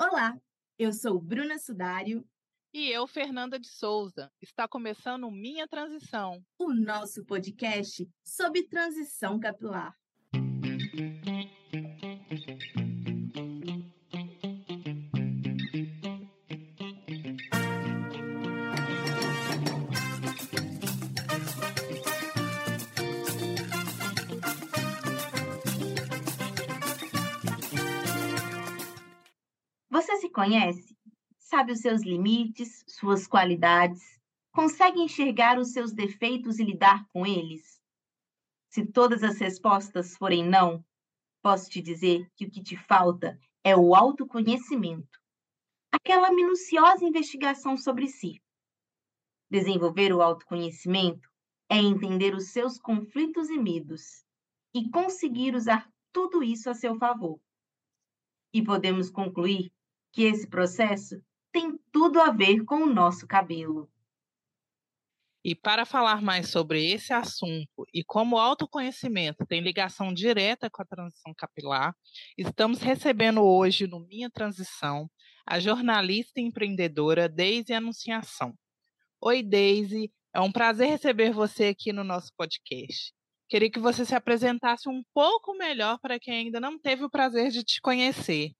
Olá, eu sou Bruna Sudário. E eu, Fernanda de Souza. Está começando Minha Transição, o nosso podcast sobre transição capilar. Conhece? Sabe os seus limites, suas qualidades? Consegue enxergar os seus defeitos e lidar com eles? Se todas as respostas forem não, posso te dizer que o que te falta é o autoconhecimento, aquela minuciosa investigação sobre si. Desenvolver o autoconhecimento é entender os seus conflitos e medos e conseguir usar tudo isso a seu favor. E podemos concluir que esse processo tem tudo a ver com o nosso cabelo. E para falar mais sobre esse assunto e como o autoconhecimento tem ligação direta com a transição capilar, estamos recebendo hoje no Minha Transição a jornalista e empreendedora Deise Anunciação. Oi, Deise, é um prazer receber você aqui no nosso podcast. Queria que você se apresentasse um pouco melhor para quem ainda não teve o prazer de te conhecer.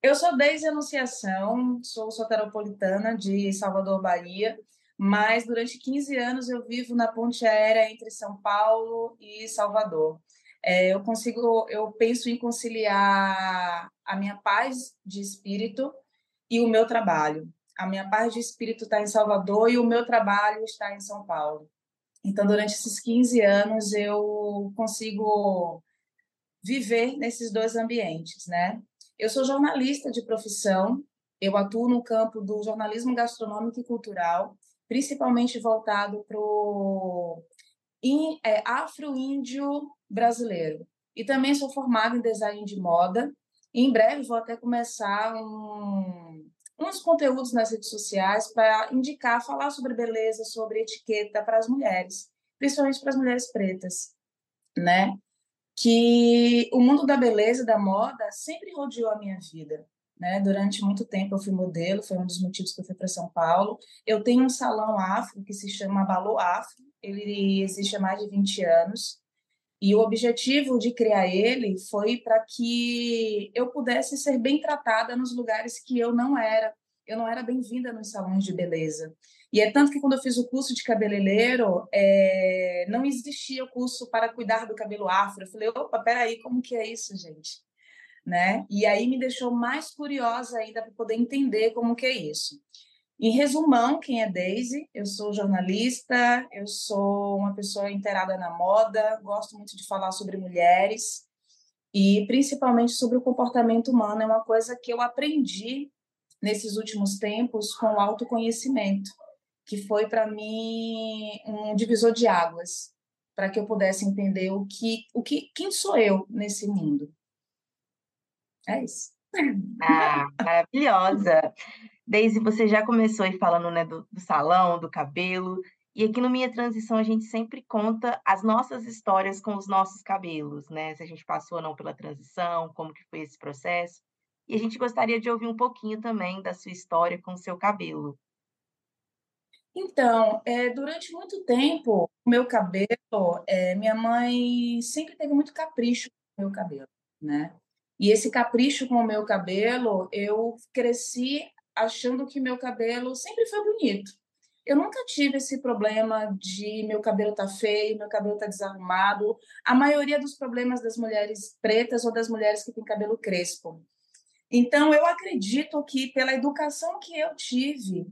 Eu sou Deise Anunciação, sou soteropolitana de Salvador, Bahia, mas durante 15 anos eu vivo na ponte aérea entre São Paulo e Salvador. É, eu consigo, eu penso em conciliar a minha paz de espírito e o meu trabalho. A minha paz de espírito está em Salvador e o meu trabalho está em São Paulo. Então, durante esses 15 anos, eu consigo viver nesses dois ambientes, né? Eu sou jornalista de profissão, eu atuo no campo do jornalismo gastronômico e cultural, principalmente voltado para o é, afro-índio brasileiro. E também sou formada em design de moda. E em breve vou até começar um, uns conteúdos nas redes sociais para indicar, falar sobre beleza, sobre etiqueta para as mulheres, principalmente para as mulheres pretas, né? Que o mundo da beleza, da moda, sempre rodeou a minha vida. Né? Durante muito tempo eu fui modelo, foi um dos motivos que eu fui para São Paulo. Eu tenho um salão afro que se chama Balô Afro, ele existe há mais de 20 anos. E o objetivo de criar ele foi para que eu pudesse ser bem tratada nos lugares que eu não era. Eu não era bem-vinda nos salões de beleza. E é tanto que quando eu fiz o curso de cabeleireiro, é, não existia o curso para cuidar do cabelo afro. Eu falei, opa, peraí, como que é isso, gente? Né? E aí me deixou mais curiosa ainda para poder entender como que é isso. Em resumão, quem é Daisy? Eu sou jornalista, eu sou uma pessoa inteirada na moda, gosto muito de falar sobre mulheres e principalmente sobre o comportamento humano. É uma coisa que eu aprendi nesses últimos tempos com o autoconhecimento que foi para mim um divisor de águas, para que eu pudesse entender o que, o que, quem sou eu nesse mundo. É isso. Ah, maravilhosa. Daisy, você já começou aí falando né, do, do salão, do cabelo, e aqui no Minha Transição a gente sempre conta as nossas histórias com os nossos cabelos, né? Se a gente passou ou não pela transição, como que foi esse processo. E a gente gostaria de ouvir um pouquinho também da sua história com o seu cabelo. Então, é, durante muito tempo, o meu cabelo, é, minha mãe sempre teve muito capricho com o meu cabelo, né? E esse capricho com o meu cabelo, eu cresci achando que meu cabelo sempre foi bonito. Eu nunca tive esse problema de meu cabelo tá feio, meu cabelo tá desarrumado. A maioria dos problemas das mulheres pretas ou das mulheres que têm cabelo crespo. Então, eu acredito que pela educação que eu tive,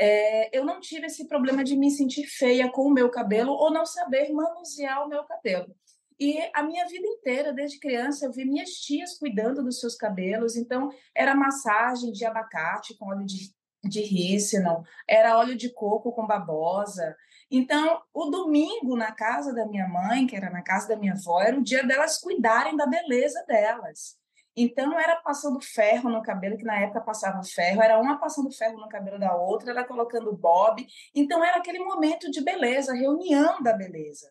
é, eu não tive esse problema de me sentir feia com o meu cabelo ou não saber manusear o meu cabelo. E a minha vida inteira, desde criança, eu vi minhas tias cuidando dos seus cabelos. Então, era massagem de abacate com óleo de, de rícino, era óleo de coco com babosa. Então, o domingo na casa da minha mãe, que era na casa da minha avó, era o dia delas cuidarem da beleza delas. Então, era passando ferro no cabelo, que na época passava ferro, era uma passando ferro no cabelo da outra, era colocando bob. Então, era aquele momento de beleza, reunião da beleza.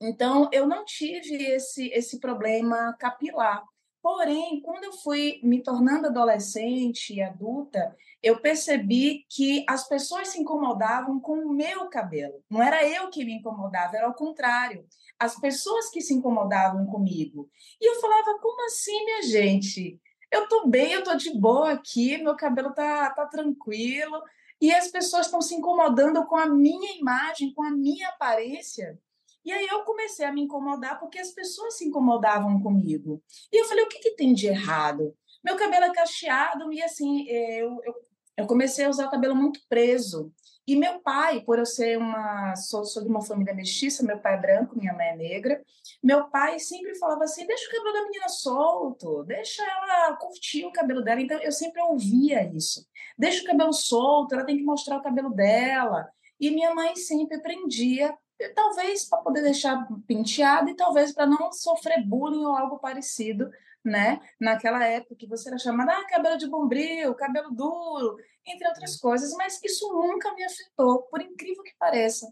Então, eu não tive esse, esse problema capilar. Porém, quando eu fui me tornando adolescente e adulta, eu percebi que as pessoas se incomodavam com o meu cabelo. Não era eu que me incomodava, era o contrário. As pessoas que se incomodavam comigo. E eu falava, como assim, minha gente? Eu tô bem, eu tô de boa aqui, meu cabelo tá, tá tranquilo. E as pessoas estão se incomodando com a minha imagem, com a minha aparência. E aí eu comecei a me incomodar porque as pessoas se incomodavam comigo. E eu falei, o que, que tem de errado? Meu cabelo é cacheado e assim, eu, eu, eu comecei a usar o cabelo muito preso. E meu pai, por eu ser uma. Sou, sou de uma família mestiça, meu pai é branco, minha mãe é negra. Meu pai sempre falava assim: deixa o cabelo da menina solto, deixa ela curtir o cabelo dela. Então eu sempre ouvia isso. Deixa o cabelo solto, ela tem que mostrar o cabelo dela. E minha mãe sempre prendia talvez para poder deixar penteado e talvez para não sofrer bullying ou algo parecido, né? Naquela época que você era chamada ah, cabelo de bombril, cabelo duro, entre outras coisas, mas isso nunca me afetou, por incrível que pareça.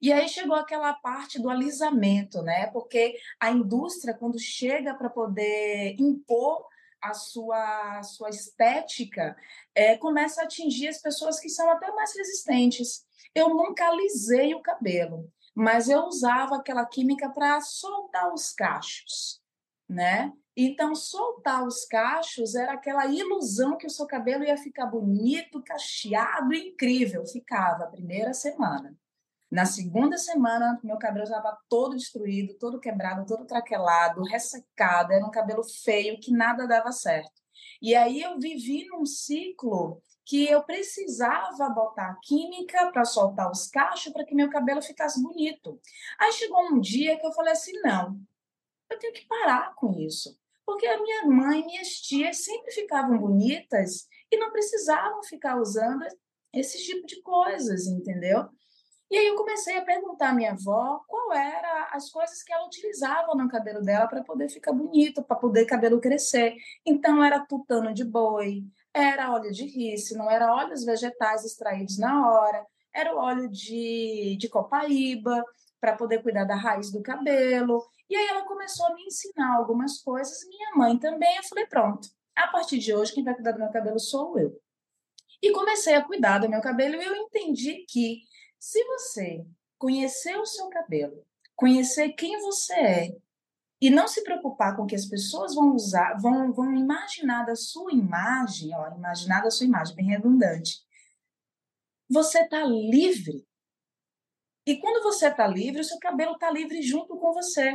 E aí chegou aquela parte do alisamento, né? Porque a indústria, quando chega para poder impor a sua, a sua estética, é, começa a atingir as pessoas que são até mais resistentes. Eu nunca alisei o cabelo, mas eu usava aquela química para soltar os cachos, né? Então, soltar os cachos era aquela ilusão que o seu cabelo ia ficar bonito, cacheado, incrível. Ficava a primeira semana. Na segunda semana, meu cabelo já estava todo destruído, todo quebrado, todo traquelado, ressecado. Era um cabelo feio que nada dava certo. E aí eu vivi num ciclo que eu precisava botar química para soltar os cachos para que meu cabelo ficasse bonito. Aí chegou um dia que eu falei assim: não, eu tenho que parar com isso. Porque a minha mãe e minhas tias sempre ficavam bonitas e não precisavam ficar usando esse tipo de coisas, entendeu? E aí eu comecei a perguntar à minha avó qual era as coisas que ela utilizava no cabelo dela para poder ficar bonito, para poder cabelo crescer. Então era tutano de boi, era óleo de não era óleos vegetais extraídos na hora, era o óleo de, de copaíba para poder cuidar da raiz do cabelo. E aí ela começou a me ensinar algumas coisas, minha mãe também. Eu falei, pronto, a partir de hoje quem vai cuidar do meu cabelo sou eu. E comecei a cuidar do meu cabelo e eu entendi que se você conhecer o seu cabelo, conhecer quem você é e não se preocupar com o que as pessoas vão usar, vão, vão imaginar da sua imagem, ó, imaginar da sua imagem, bem redundante, você está livre. E quando você está livre, o seu cabelo está livre junto com você.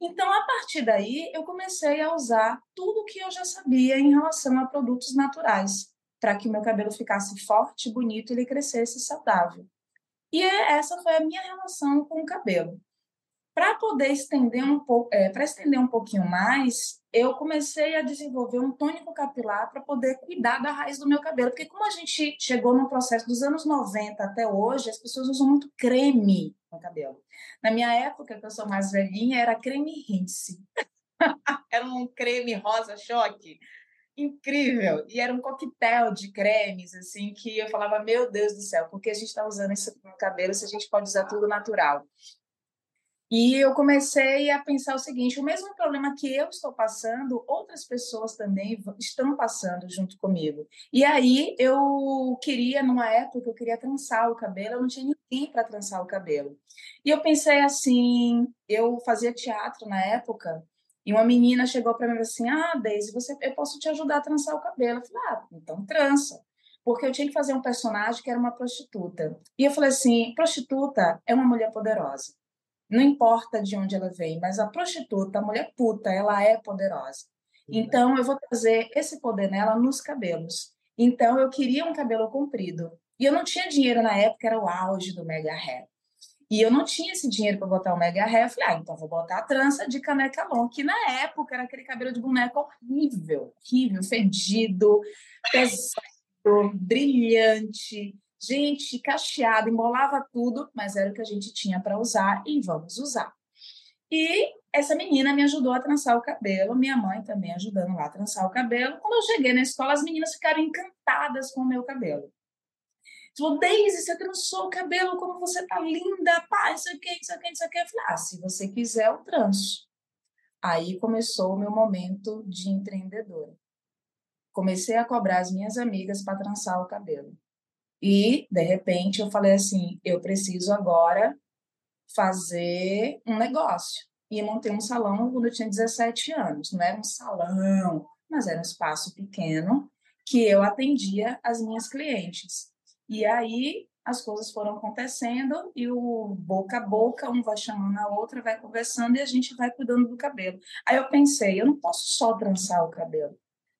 Então, a partir daí, eu comecei a usar tudo que eu já sabia em relação a produtos naturais, para que o meu cabelo ficasse forte, bonito e ele crescesse saudável. E é, essa foi a minha relação com o cabelo. Para poder estender um pouco, é, para estender um pouquinho mais, eu comecei a desenvolver um tônico capilar para poder cuidar da raiz do meu cabelo, porque como a gente chegou no processo dos anos 90 até hoje, as pessoas usam muito creme no cabelo. Na minha época, que eu sou mais velhinha, era creme rinse. era um creme rosa choque incrível. E era um coquetel de cremes, assim, que eu falava, meu Deus do céu, por que a gente está usando isso no cabelo se a gente pode usar tudo natural? E eu comecei a pensar o seguinte: o mesmo problema que eu estou passando, outras pessoas também estão passando junto comigo. E aí eu queria, numa época, eu queria trançar o cabelo, eu não tinha ninguém para trançar o cabelo. E eu pensei assim: eu fazia teatro na época, e uma menina chegou para mim assim: Ah, Daisy, você, eu posso te ajudar a trançar o cabelo. Eu falei: Ah, então trança. Porque eu tinha que fazer um personagem que era uma prostituta. E eu falei assim: prostituta é uma mulher poderosa. Não importa de onde ela vem, mas a prostituta, a mulher puta, ela é poderosa. Então eu vou trazer esse poder nela nos cabelos. Então eu queria um cabelo comprido. E eu não tinha dinheiro na época, era o auge do mega hair. E eu não tinha esse dinheiro para botar o mega hair. Eu falei, ah, então vou botar a trança de caneca long, que na época era aquele cabelo de boneca horrível, horrível, fedido, pesado, brilhante. Gente, cacheado, embolava tudo, mas era o que a gente tinha para usar e vamos usar. E essa menina me ajudou a trançar o cabelo, minha mãe também ajudando lá a trançar o cabelo. Quando eu cheguei na escola, as meninas ficaram encantadas com o meu cabelo. Falou, Daisy, você trançou o cabelo, como você tá linda, pá, isso aqui, isso aqui, isso aqui. Eu falei, ah, se você quiser, eu tranço. Aí começou o meu momento de empreendedora. Comecei a cobrar as minhas amigas para trançar o cabelo. E, de repente, eu falei assim: eu preciso agora fazer um negócio. E montei um salão quando eu tinha 17 anos. Não era um salão, mas era um espaço pequeno que eu atendia as minhas clientes. E aí as coisas foram acontecendo e o boca a boca, um vai chamando a outra, vai conversando e a gente vai cuidando do cabelo. Aí eu pensei, eu não posso só trançar o cabelo.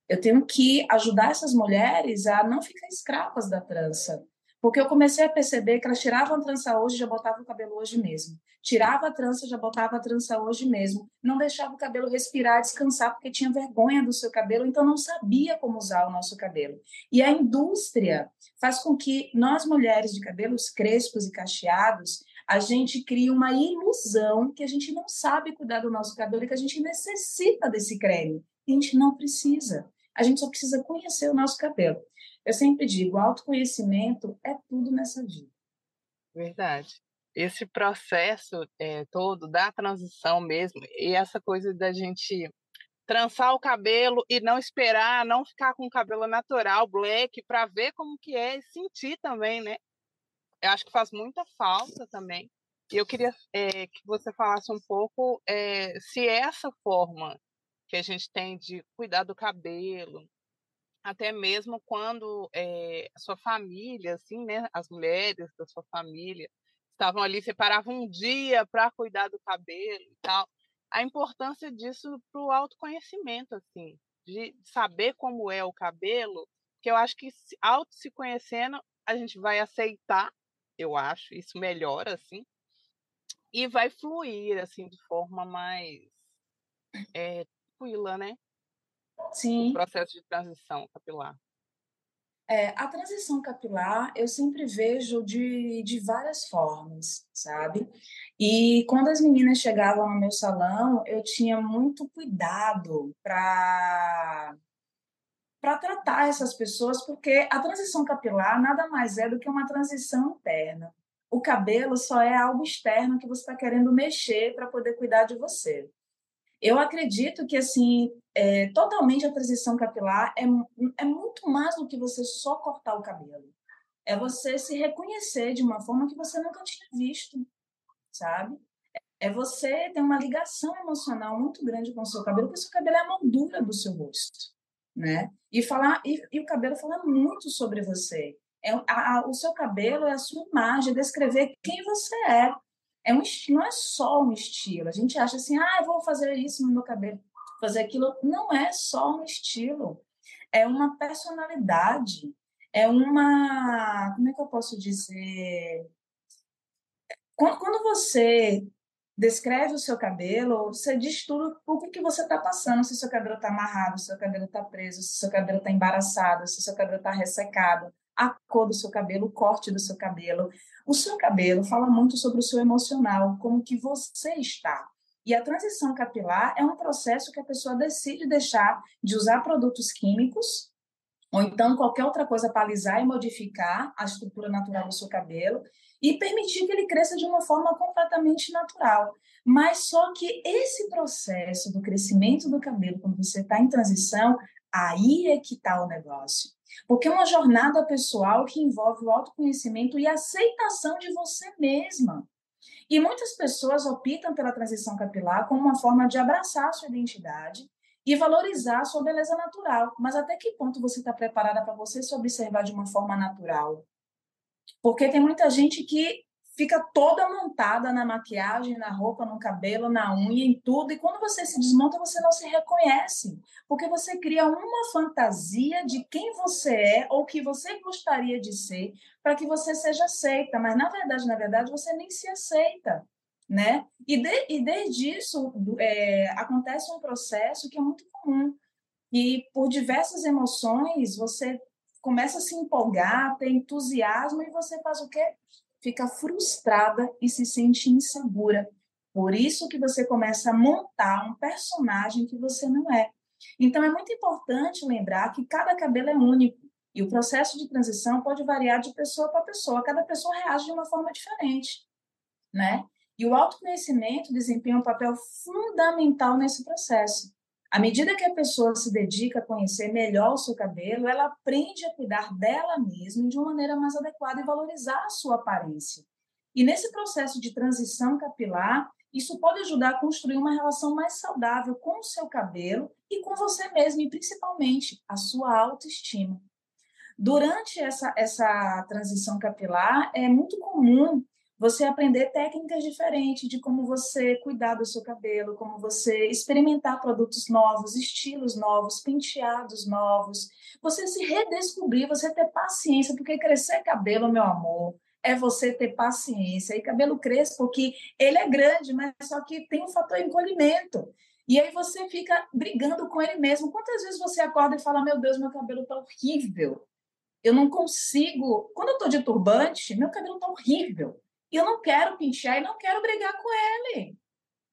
Eu tenho que ajudar essas mulheres a não ficar escravas da trança. Porque eu comecei a perceber que elas tiravam a trança hoje e já botavam o cabelo hoje mesmo. Tirava a trança, já botava a trança hoje mesmo. Não deixava o cabelo respirar, descansar, porque tinha vergonha do seu cabelo, então não sabia como usar o nosso cabelo. E a indústria faz com que nós, mulheres de cabelos crespos e cacheados, a gente crie uma ilusão que a gente não sabe cuidar do nosso cabelo e que a gente necessita desse creme. A gente não precisa. A gente só precisa conhecer o nosso cabelo. Eu sempre digo, autoconhecimento é tudo nessa vida. Verdade. Esse processo é, todo da transição mesmo, e essa coisa da gente trançar o cabelo e não esperar, não ficar com o cabelo natural, black, para ver como que é e sentir também, né? Eu acho que faz muita falta também. E eu queria é, que você falasse um pouco é, se essa forma que a gente tem de cuidar do cabelo, até mesmo quando é, a sua família, assim, né, as mulheres da sua família estavam ali, separavam um dia para cuidar do cabelo e tal. A importância disso para o autoconhecimento, assim, de saber como é o cabelo, que eu acho que auto se conhecendo a gente vai aceitar, eu acho, isso melhora, assim, e vai fluir, assim, de forma mais é, tranquila, né? Sim. O processo de transição capilar. É, a transição capilar eu sempre vejo de, de várias formas, sabe? E quando as meninas chegavam no meu salão, eu tinha muito cuidado para para tratar essas pessoas, porque a transição capilar nada mais é do que uma transição interna. O cabelo só é algo externo que você está querendo mexer para poder cuidar de você. Eu acredito que, assim, é, totalmente a transição capilar é, é muito mais do que você só cortar o cabelo. É você se reconhecer de uma forma que você nunca tinha visto, sabe? É você ter uma ligação emocional muito grande com o seu cabelo, porque o seu cabelo é a moldura do seu rosto, né? E falar e, e o cabelo fala muito sobre você. É, a, a, o seu cabelo é a sua imagem, descrever quem você é é um não é só um estilo. A gente acha assim, ah, vou fazer isso no meu cabelo, fazer aquilo. Não é só um estilo, é uma personalidade, é uma. Como é que eu posso dizer? Quando você descreve o seu cabelo, você diz tudo o que você está passando, se seu cabelo está amarrado, se seu cabelo está preso, se seu cabelo está embaraçado, se seu cabelo está ressecado, a cor do seu cabelo, o corte do seu cabelo, o seu cabelo fala muito sobre o seu emocional, como que você está. E a transição capilar é um processo que a pessoa decide deixar de usar produtos químicos ou então qualquer outra coisa para alisar e modificar a estrutura natural do seu cabelo e permitir que ele cresça de uma forma completamente natural. Mas só que esse processo do crescimento do cabelo, quando você está em transição, aí é que está o negócio. Porque é uma jornada pessoal que envolve o autoconhecimento e a aceitação de você mesma. E muitas pessoas optam pela transição capilar como uma forma de abraçar a sua identidade e valorizar a sua beleza natural. Mas até que ponto você está preparada para você se observar de uma forma natural? Porque tem muita gente que fica toda montada na maquiagem, na roupa, no cabelo, na unha, em tudo. E quando você se desmonta, você não se reconhece, porque você cria uma fantasia de quem você é ou que você gostaria de ser para que você seja aceita. Mas na verdade, na verdade, você nem se aceita, né? E, de, e desde isso é, acontece um processo que é muito comum. E por diversas emoções, você começa a se empolgar, ter entusiasmo e você faz o quê? Fica frustrada e se sente insegura. Por isso que você começa a montar um personagem que você não é. Então é muito importante lembrar que cada cabelo é único e o processo de transição pode variar de pessoa para pessoa. Cada pessoa reage de uma forma diferente, né? E o autoconhecimento desempenha um papel fundamental nesse processo. À medida que a pessoa se dedica a conhecer melhor o seu cabelo, ela aprende a cuidar dela mesma de uma maneira mais adequada e valorizar a sua aparência. E nesse processo de transição capilar, isso pode ajudar a construir uma relação mais saudável com o seu cabelo e com você mesmo, e principalmente a sua autoestima. Durante essa, essa transição capilar, é muito comum você aprender técnicas diferentes de como você cuidar do seu cabelo, como você experimentar produtos novos, estilos novos, penteados novos, você se redescobrir, você ter paciência, porque crescer cabelo, meu amor, é você ter paciência. E cabelo crespo, porque ele é grande, mas só que tem um fator encolhimento. E aí você fica brigando com ele mesmo. Quantas vezes você acorda e fala: Meu Deus, meu cabelo tá horrível. Eu não consigo. Quando eu tô de turbante, meu cabelo tá horrível. Eu não quero pinchar e não quero brigar com ele.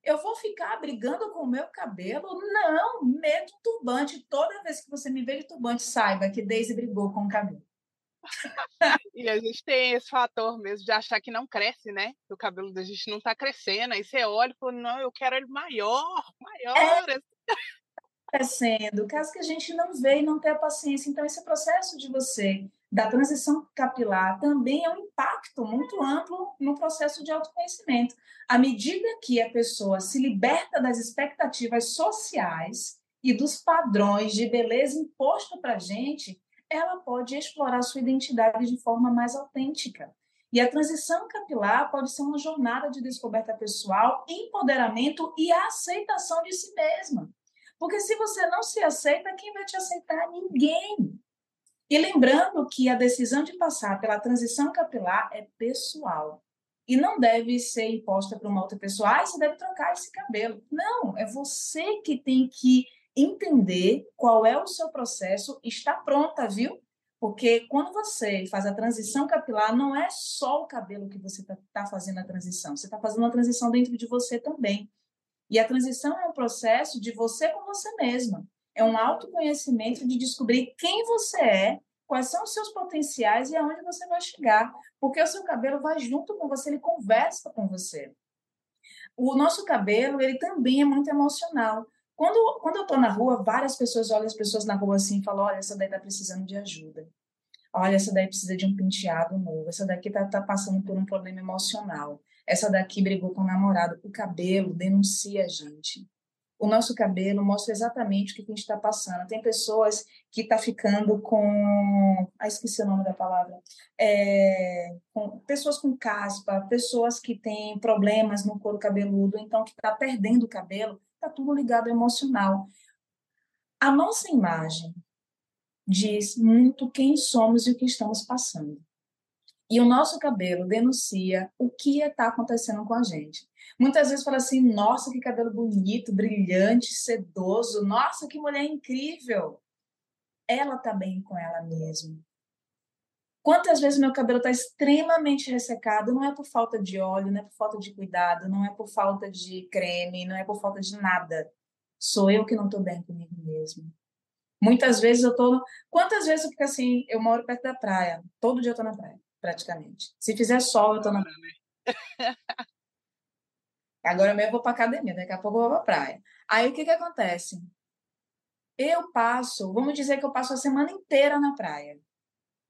Eu vou ficar brigando com o meu cabelo? Não, medo turbante. Toda vez que você me vê de turbante, saiba que Daisy brigou com o cabelo. e a gente tem esse fator mesmo de achar que não cresce, né? Que o cabelo da gente não está crescendo. Aí você olha e fala, não, eu quero ele maior, maior. É crescendo, caso que a gente não vê e não tem a paciência. Então, esse processo de você, da transição capilar, também é um impacto muito amplo no processo de autoconhecimento. À medida que a pessoa se liberta das expectativas sociais e dos padrões de beleza imposto para a gente, ela pode explorar sua identidade de forma mais autêntica. E a transição capilar pode ser uma jornada de descoberta pessoal, empoderamento e aceitação de si mesma. Porque se você não se aceita, quem vai te aceitar? Ninguém. E lembrando que a decisão de passar pela transição capilar é pessoal. E não deve ser imposta por uma outra pessoa. Ah, você deve trocar esse cabelo. Não, é você que tem que entender qual é o seu processo, está pronta, viu? Porque quando você faz a transição capilar, não é só o cabelo que você está tá fazendo a transição, você está fazendo uma transição dentro de você também. E a transição é um processo de você com você mesma. É um autoconhecimento de descobrir quem você é, quais são os seus potenciais e aonde você vai chegar. Porque o seu cabelo vai junto com você, ele conversa com você. O nosso cabelo, ele também é muito emocional. Quando, quando eu estou na rua, várias pessoas olham as pessoas na rua assim e falam: olha, essa daí está precisando de ajuda. Olha, essa daí precisa de um penteado novo. Essa daqui está tá passando por um problema emocional. Essa daqui brigou com o namorado. O cabelo denuncia a gente. O nosso cabelo mostra exatamente o que a gente está passando. Tem pessoas que estão tá ficando com. Ah, esqueci o nome da palavra. É... Com... Pessoas com caspa, pessoas que têm problemas no couro cabeludo, então que está perdendo o cabelo está tudo ligado ao emocional. A nossa imagem diz muito quem somos e o que estamos passando. E o nosso cabelo denuncia o que está acontecendo com a gente. Muitas vezes fala assim: nossa, que cabelo bonito, brilhante, sedoso, nossa, que mulher incrível. Ela está bem com ela mesma. Quantas vezes meu cabelo está extremamente ressecado, não é por falta de óleo, não é por falta de cuidado, não é por falta de creme, não é por falta de nada. Sou eu que não estou bem comigo mesmo. Muitas vezes eu estou. Quantas vezes eu fico assim? Eu moro perto da praia. Todo dia eu estou na praia, praticamente. Se fizer sol, eu estou na praia. Agora mesmo eu vou para academia, daqui a pouco eu vou para praia. Aí o que, que acontece? Eu passo, vamos dizer que eu passo a semana inteira na praia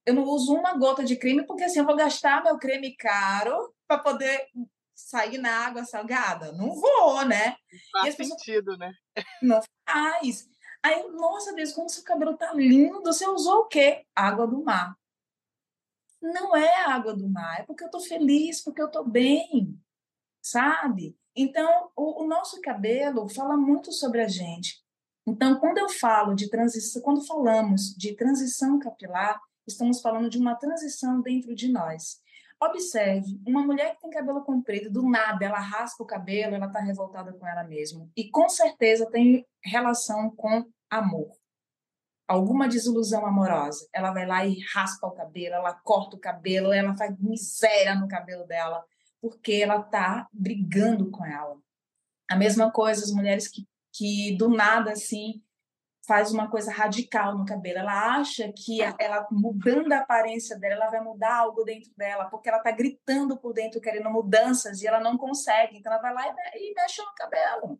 eu não uso uma gota de creme, porque assim eu vou gastar meu creme caro para poder sair na água salgada. Não vou, né? Não faz sentido, né? Não faz. Aí, nossa Deus, como seu cabelo tá lindo, você usou o quê? Água do mar. Não é água do mar, é porque eu tô feliz, porque eu tô bem, sabe? Então, o, o nosso cabelo fala muito sobre a gente. Então, quando eu falo de transição, quando falamos de transição capilar, Estamos falando de uma transição dentro de nós. Observe, uma mulher que tem cabelo comprido, do nada, ela raspa o cabelo, ela está revoltada com ela mesma. E com certeza tem relação com amor. Alguma desilusão amorosa. Ela vai lá e raspa o cabelo, ela corta o cabelo, ela faz miséria no cabelo dela, porque ela está brigando com ela. A mesma coisa as mulheres que, que do nada, assim, faz uma coisa radical no cabelo. Ela acha que ela mudando a aparência dela, ela vai mudar algo dentro dela, porque ela está gritando por dentro querendo mudanças e ela não consegue. Então ela vai lá e mexe no cabelo.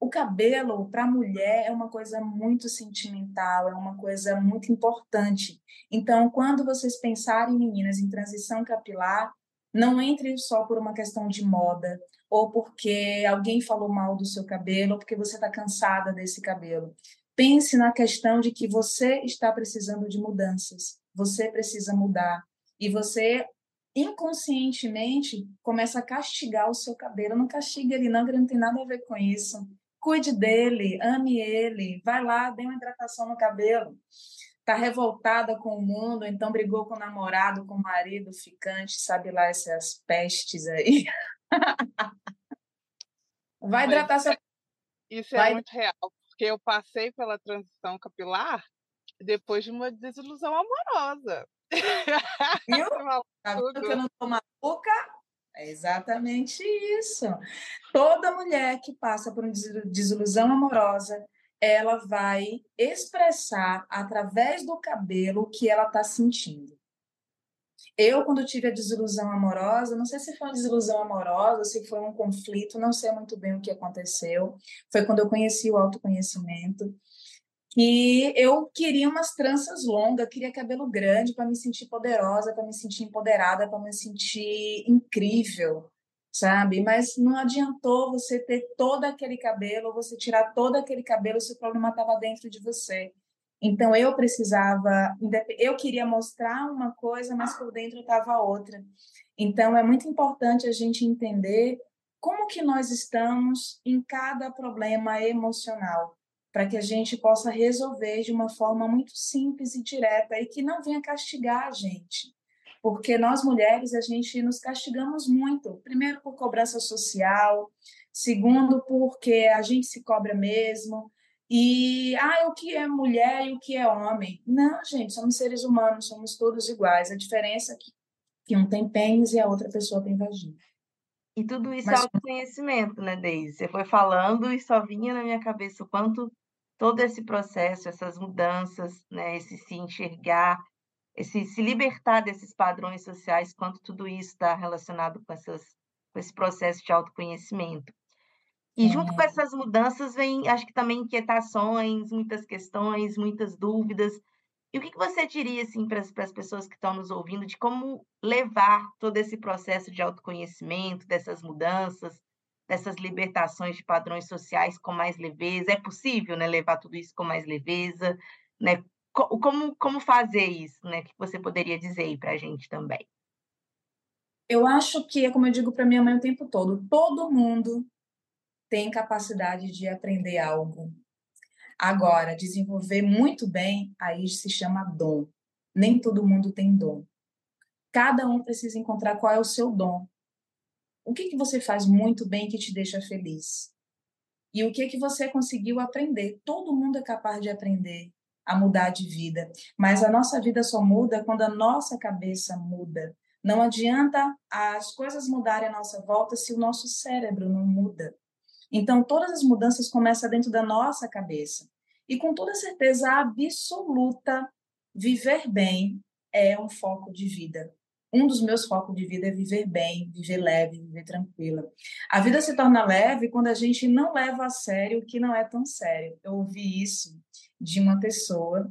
O cabelo para a mulher é uma coisa muito sentimental, é uma coisa muito importante. Então, quando vocês pensarem, meninas, em transição capilar, não entre só por uma questão de moda, ou porque alguém falou mal do seu cabelo, ou porque você está cansada desse cabelo. Pense na questão de que você está precisando de mudanças, você precisa mudar e você inconscientemente começa a castigar o seu cabelo. Não castigue ele não, ele não tem nada a ver com isso. Cuide dele, ame ele, vai lá, dê uma hidratação no cabelo. Está revoltada com o mundo, então brigou com o namorado, com o marido, ficante, sabe lá essas pestes aí. vai hidratar seu Isso é vai... muito real, porque eu passei pela transição capilar depois de uma desilusão amorosa. Viu? Tá vendo que eu não sou maluca? É exatamente isso. Toda mulher que passa por uma desilusão amorosa, ela vai expressar através do cabelo o que ela está sentindo. Eu, quando tive a desilusão amorosa, não sei se foi uma desilusão amorosa, se foi um conflito, não sei muito bem o que aconteceu. Foi quando eu conheci o autoconhecimento. E eu queria umas tranças longas, queria cabelo grande para me sentir poderosa, para me sentir empoderada, para me sentir incrível, sabe? Mas não adiantou você ter todo aquele cabelo, você tirar todo aquele cabelo se o problema estava dentro de você. Então eu precisava, eu queria mostrar uma coisa, mas por dentro estava outra. Então é muito importante a gente entender como que nós estamos em cada problema emocional, para que a gente possa resolver de uma forma muito simples e direta e que não venha castigar a gente. Porque nós mulheres a gente nos castigamos muito, primeiro por cobrança social, segundo porque a gente se cobra mesmo, e ah, o que é mulher e o que é homem? Não, gente, somos seres humanos, somos todos iguais. A diferença é que, que um tem pênis e a outra pessoa tem vagina. E tudo isso é Mas... é autoconhecimento, né, Deise? Você foi falando e só vinha na minha cabeça o quanto todo esse processo, essas mudanças, né, esse se enxergar, esse se libertar desses padrões sociais, quanto tudo isso está relacionado com, essas, com esse processo de autoconhecimento. E junto com essas mudanças vem, acho que também inquietações, muitas questões, muitas dúvidas. E o que, que você diria assim para as pessoas que estão nos ouvindo de como levar todo esse processo de autoconhecimento, dessas mudanças, dessas libertações de padrões sociais com mais leveza? É possível, né, levar tudo isso com mais leveza, né? Como, como fazer isso, né? O que você poderia dizer para a gente também? Eu acho que é como eu digo para minha mãe o tempo todo: todo mundo tem capacidade de aprender algo. Agora, desenvolver muito bem, aí se chama dom. Nem todo mundo tem dom. Cada um precisa encontrar qual é o seu dom. O que, que você faz muito bem que te deixa feliz? E o que, que você conseguiu aprender? Todo mundo é capaz de aprender a mudar de vida, mas a nossa vida só muda quando a nossa cabeça muda. Não adianta as coisas mudarem à nossa volta se o nosso cérebro não muda. Então, todas as mudanças começam dentro da nossa cabeça. E com toda certeza absoluta, viver bem é um foco de vida. Um dos meus focos de vida é viver bem, viver leve, viver tranquila. A vida se torna leve quando a gente não leva a sério o que não é tão sério. Eu ouvi isso de uma pessoa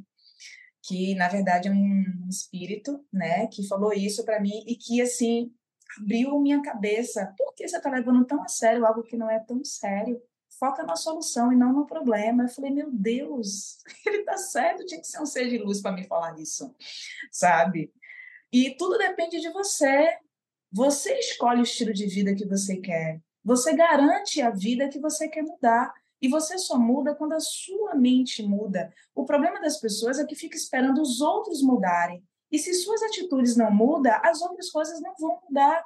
que, na verdade, é um espírito, né, que falou isso para mim e que, assim, abriu minha cabeça. Por que você está levando tão a sério algo que não é tão sério? Foca na solução e não no problema. Eu falei, meu Deus, ele está certo, tinha que ser um ser de luz para me falar isso, sabe? E tudo depende de você. Você escolhe o estilo de vida que você quer. Você garante a vida que você quer mudar. E você só muda quando a sua mente muda. O problema das pessoas é que fica esperando os outros mudarem. E se suas atitudes não mudam, as outras coisas não vão mudar.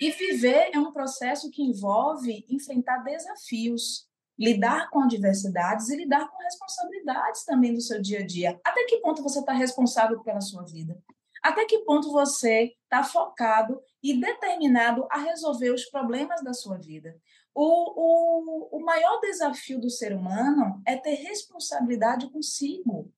E viver é um processo que envolve enfrentar desafios, lidar com adversidades e lidar com responsabilidades também do seu dia a dia. Até que ponto você está responsável pela sua vida? Até que ponto você está focado e determinado a resolver os problemas da sua vida? O, o, o maior desafio do ser humano é ter responsabilidade consigo.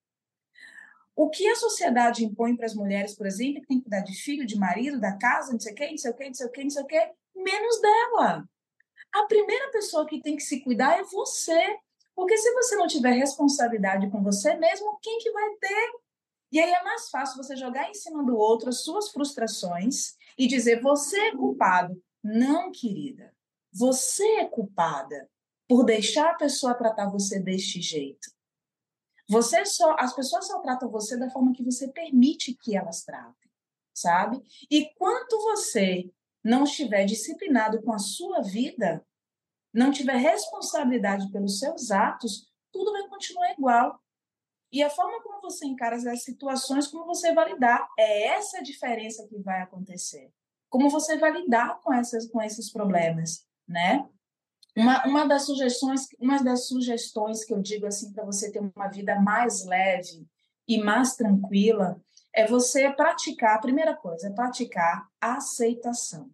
O que a sociedade impõe para as mulheres, por exemplo, que tem que cuidar de filho, de marido, da casa, não sei o quê, não sei o quê, não sei o quê, não sei o quê, menos dela. A primeira pessoa que tem que se cuidar é você. Porque se você não tiver responsabilidade com você mesmo, quem que vai ter? E aí é mais fácil você jogar em cima do outro as suas frustrações e dizer: você é culpado. Não, querida. Você é culpada por deixar a pessoa tratar você deste jeito. Você só, as pessoas só tratam você da forma que você permite que elas tratem, sabe? E quanto você não estiver disciplinado com a sua vida, não tiver responsabilidade pelos seus atos, tudo vai continuar igual. E a forma como você encara as situações, como você vai lidar, é essa a diferença que vai acontecer. Como você vai lidar com, essas, com esses problemas, né? Uma, uma, das sugestões, uma das sugestões que eu digo assim para você ter uma vida mais leve e mais tranquila é você praticar, a primeira coisa, é praticar a aceitação.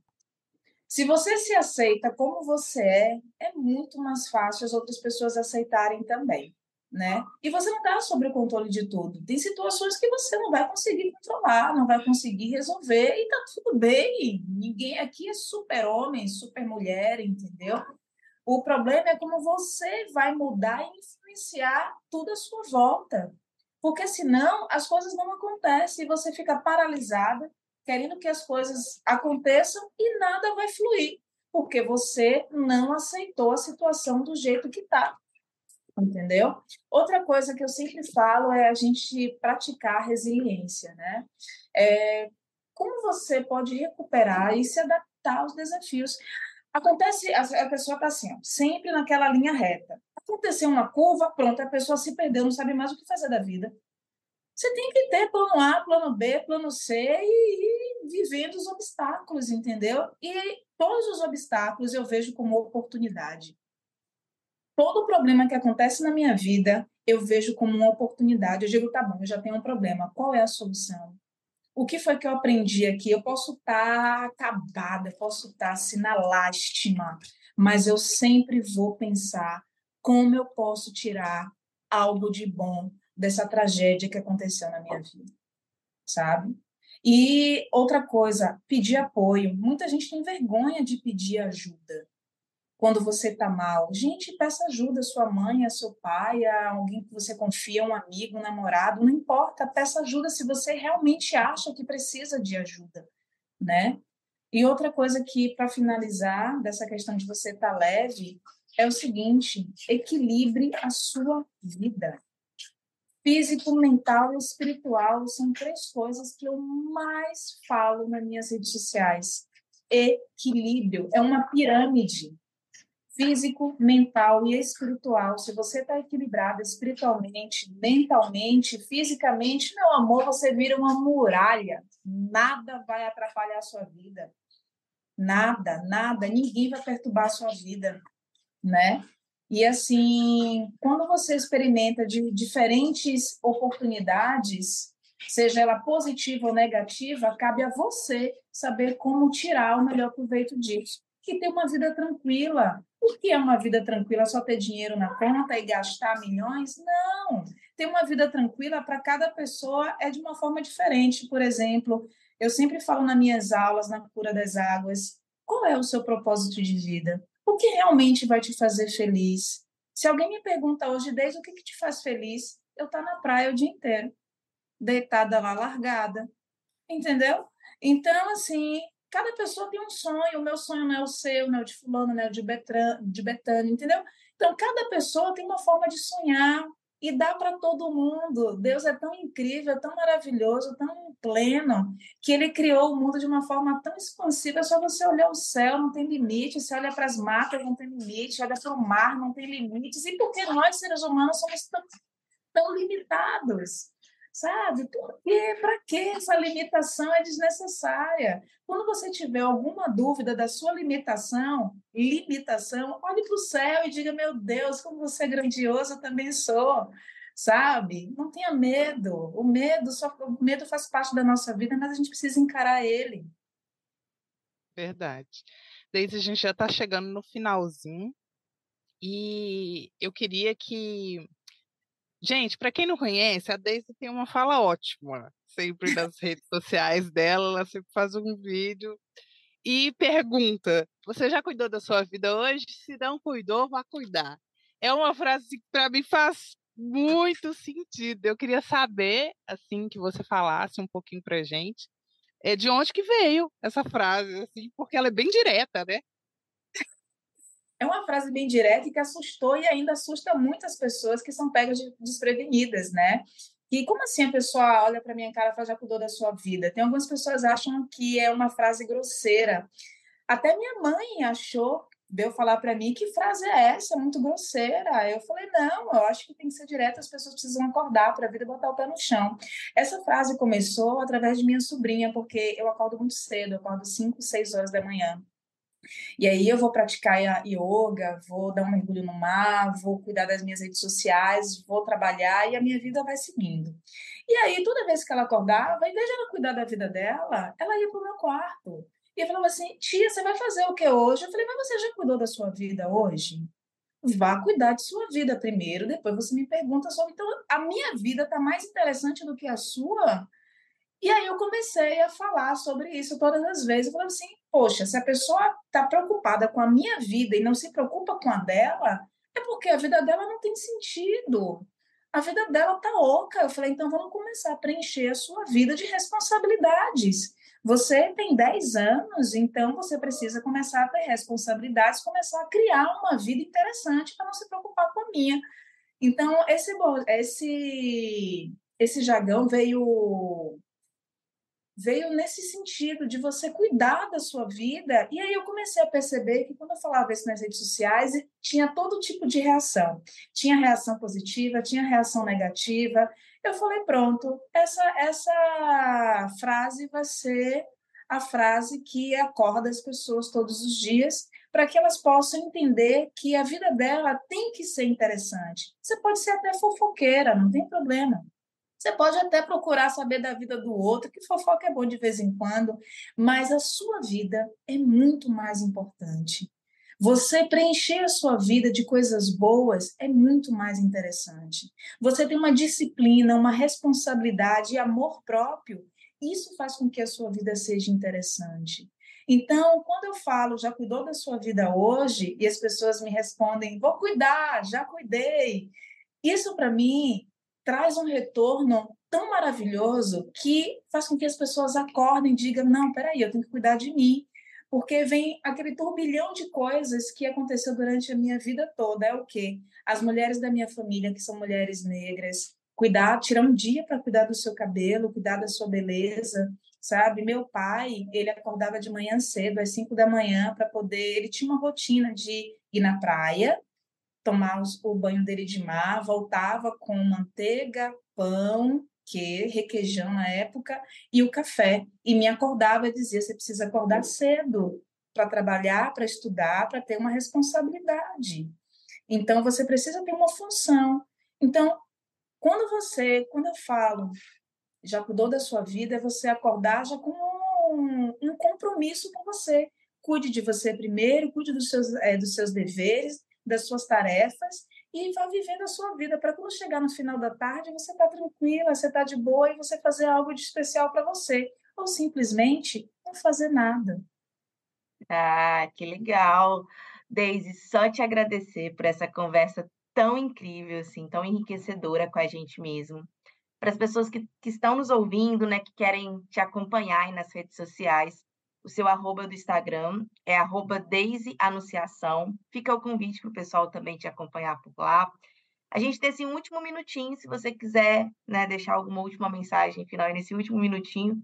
Se você se aceita como você é, é muito mais fácil as outras pessoas aceitarem também, né? E você não está sob o controle de tudo. Tem situações que você não vai conseguir controlar, não vai conseguir resolver e tá tudo bem. Ninguém aqui é super homem, super mulher, entendeu? O problema é como você vai mudar e influenciar tudo à sua volta. Porque senão as coisas não acontecem e você fica paralisada, querendo que as coisas aconteçam e nada vai fluir, porque você não aceitou a situação do jeito que está. Entendeu? Outra coisa que eu sempre falo é a gente praticar resiliência, né? É, como você pode recuperar e se adaptar aos desafios? Acontece, a pessoa está assim, ó, sempre naquela linha reta. Aconteceu uma curva, pronto, a pessoa se perdeu, não sabe mais o que fazer da vida. Você tem que ter plano A, plano B, plano C e, e vivendo os obstáculos, entendeu? E todos os obstáculos eu vejo como oportunidade. Todo problema que acontece na minha vida, eu vejo como uma oportunidade. Eu digo, tá bom, eu já tenho um problema. Qual é a solução? O que foi que eu aprendi aqui? Eu posso estar tá acabada, eu posso estar tá, assim, na lástima, mas eu sempre vou pensar como eu posso tirar algo de bom dessa tragédia que aconteceu na minha vida, sabe? E outra coisa, pedir apoio. Muita gente tem vergonha de pedir ajuda quando você está mal. Gente, peça ajuda a sua mãe, a seu pai, a alguém que você confia, um amigo, um namorado, não importa, peça ajuda se você realmente acha que precisa de ajuda, né? E outra coisa que, para finalizar, dessa questão de você estar tá leve, é o seguinte: equilibre a sua vida físico, mental e espiritual são três coisas que eu mais falo nas minhas redes sociais. Equilíbrio é uma pirâmide físico, mental e espiritual. Se você está equilibrado espiritualmente, mentalmente, fisicamente, meu amor, você vira uma muralha. Nada vai atrapalhar a sua vida. Nada, nada, ninguém vai perturbar a sua vida, né? E assim, quando você experimenta de diferentes oportunidades, seja ela positiva ou negativa, cabe a você saber como tirar o melhor proveito disso. E ter uma vida tranquila. Por que é uma vida tranquila só ter dinheiro na conta e gastar milhões? Não. Ter uma vida tranquila para cada pessoa é de uma forma diferente. Por exemplo, eu sempre falo nas minhas aulas na cura das águas, qual é o seu propósito de vida? o que realmente vai te fazer feliz. Se alguém me pergunta hoje, desde o que, que te faz feliz, eu estar tá na praia o dia inteiro, deitada lá, largada. Entendeu? Então, assim, cada pessoa tem um sonho. O meu sonho não é o seu, não é o de fulano, não é o de, de Betânia, entendeu? Então, cada pessoa tem uma forma de sonhar, e dá para todo mundo. Deus é tão incrível, tão maravilhoso, tão pleno, que ele criou o mundo de uma forma tão expansiva. É só você olhar o céu, não tem limite. Você olha para as matas, não tem limite. Olha para o mar, não tem limites. E por que nós, seres humanos, somos tão, tão limitados? Sabe? Porque para que essa limitação é desnecessária? Quando você tiver alguma dúvida da sua limitação, limitação, olhe para o céu e diga: "Meu Deus, como você é grandioso, eu também sou". Sabe? Não tenha medo. O medo só o medo faz parte da nossa vida, mas a gente precisa encarar ele. Verdade. Desde a gente já está chegando no finalzinho. E eu queria que. Gente, para quem não conhece, a Daisy tem uma fala ótima. Sempre nas redes sociais dela, ela sempre faz um vídeo e pergunta: Você já cuidou da sua vida hoje? Se não cuidou, vá cuidar. É uma frase que para mim faz muito sentido. Eu queria saber, assim, que você falasse um pouquinho pra gente, é, de onde que veio essa frase, assim, porque ela é bem direta, né? É uma frase bem direta e que assustou e ainda assusta muitas pessoas que são pegas de, desprevenidas, né? E como assim a pessoa olha para minha cara e fala, já cuidou da sua vida? Tem algumas pessoas acham que é uma frase grosseira. Até minha mãe achou, veio falar para mim, que frase é essa? É muito grosseira. Eu falei, não, eu acho que tem que ser direto, as pessoas precisam acordar para a vida botar o pé no chão. Essa frase começou através de minha sobrinha, porque eu acordo muito cedo, eu acordo 5, 6 horas da manhã. E aí eu vou praticar yoga, vou dar um mergulho no mar, vou cuidar das minhas redes sociais, vou trabalhar e a minha vida vai seguindo. E aí, toda vez que ela acordava, em vez de ela cuidar da vida dela, ela ia para o meu quarto. E eu falava assim, tia, você vai fazer o que hoje? Eu falei, mas você já cuidou da sua vida hoje? Vá cuidar de sua vida primeiro, depois você me pergunta sobre. Então, a minha vida está mais interessante do que a sua. E aí eu comecei a falar sobre isso todas as vezes. Eu falei assim, poxa, se a pessoa está preocupada com a minha vida e não se preocupa com a dela, é porque a vida dela não tem sentido. A vida dela tá oca. Eu falei, então vamos começar a preencher a sua vida de responsabilidades. Você tem 10 anos, então você precisa começar a ter responsabilidades, começar a criar uma vida interessante para não se preocupar com a minha. Então, esse, esse, esse jagão veio veio nesse sentido de você cuidar da sua vida. E aí eu comecei a perceber que quando eu falava isso nas redes sociais, tinha todo tipo de reação. Tinha reação positiva, tinha reação negativa. Eu falei, pronto, essa essa frase vai ser a frase que acorda as pessoas todos os dias para que elas possam entender que a vida dela tem que ser interessante. Você pode ser até fofoqueira, não tem problema. Você pode até procurar saber da vida do outro, que fofoca é bom de vez em quando, mas a sua vida é muito mais importante. Você preencher a sua vida de coisas boas é muito mais interessante. Você tem uma disciplina, uma responsabilidade e amor próprio. Isso faz com que a sua vida seja interessante. Então, quando eu falo, já cuidou da sua vida hoje, e as pessoas me respondem, vou cuidar, já cuidei. Isso, para mim, traz um retorno tão maravilhoso que faz com que as pessoas acordem e digam: não, peraí, eu tenho que cuidar de mim. Porque vem aquele turbilhão de coisas que aconteceu durante a minha vida toda. É o quê? As mulheres da minha família, que são mulheres negras, cuidar, tirar um dia para cuidar do seu cabelo, cuidar da sua beleza, sabe? Meu pai, ele acordava de manhã cedo, às cinco da manhã, para poder. Ele tinha uma rotina de ir na praia, tomar o banho dele de mar, voltava com manteiga, pão, que requeijão na época e o café e me acordava e dizia você precisa acordar cedo para trabalhar, para estudar, para ter uma responsabilidade. Então você precisa ter uma função. Então, quando você, quando eu falo já cuidou da sua vida, é você acordar já com um, um compromisso com você. Cuide de você primeiro, cuide dos seus, é, dos seus deveres, das suas tarefas e vá vivendo a sua vida para quando chegar no final da tarde você está tranquila, você está de boa e você fazer algo de especial para você ou simplesmente não fazer nada. Ah, que legal. Daisy, só te agradecer por essa conversa tão incrível, assim, tão enriquecedora com a gente mesmo. Para as pessoas que, que estão nos ouvindo, né, que querem te acompanhar aí nas redes sociais, o seu arroba do Instagram é arroba Daisy Anunciação. Fica o convite para o pessoal também te acompanhar por lá. A gente tem esse último minutinho, se você quiser né, deixar alguma última mensagem final nesse último minutinho.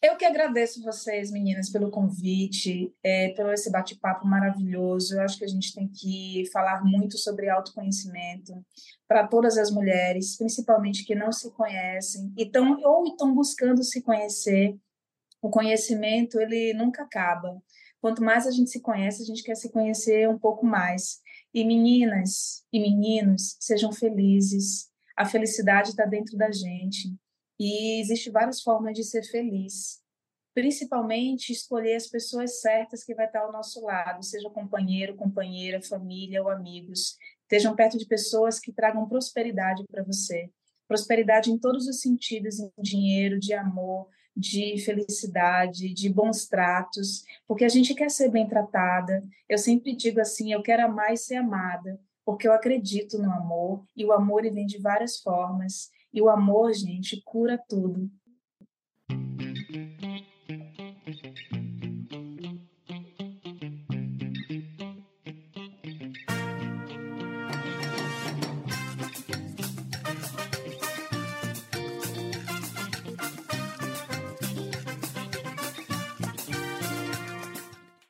Eu que agradeço vocês, meninas, pelo convite, é, pelo esse bate-papo maravilhoso. Eu acho que a gente tem que falar muito sobre autoconhecimento para todas as mulheres, principalmente que não se conhecem e tão, ou estão buscando se conhecer o conhecimento ele nunca acaba. Quanto mais a gente se conhece, a gente quer se conhecer um pouco mais. E meninas e meninos, sejam felizes. A felicidade está dentro da gente. E existe várias formas de ser feliz. principalmente escolher as pessoas certas que vai estar ao nosso lado, seja companheiro, companheira, família ou amigos. Estejam perto de pessoas que tragam prosperidade para você. Prosperidade em todos os sentidos, em dinheiro, de amor, de felicidade, de bons tratos, porque a gente quer ser bem tratada. Eu sempre digo assim, eu quero amar e ser amada, porque eu acredito no amor, e o amor vem de várias formas, e o amor, gente, cura tudo.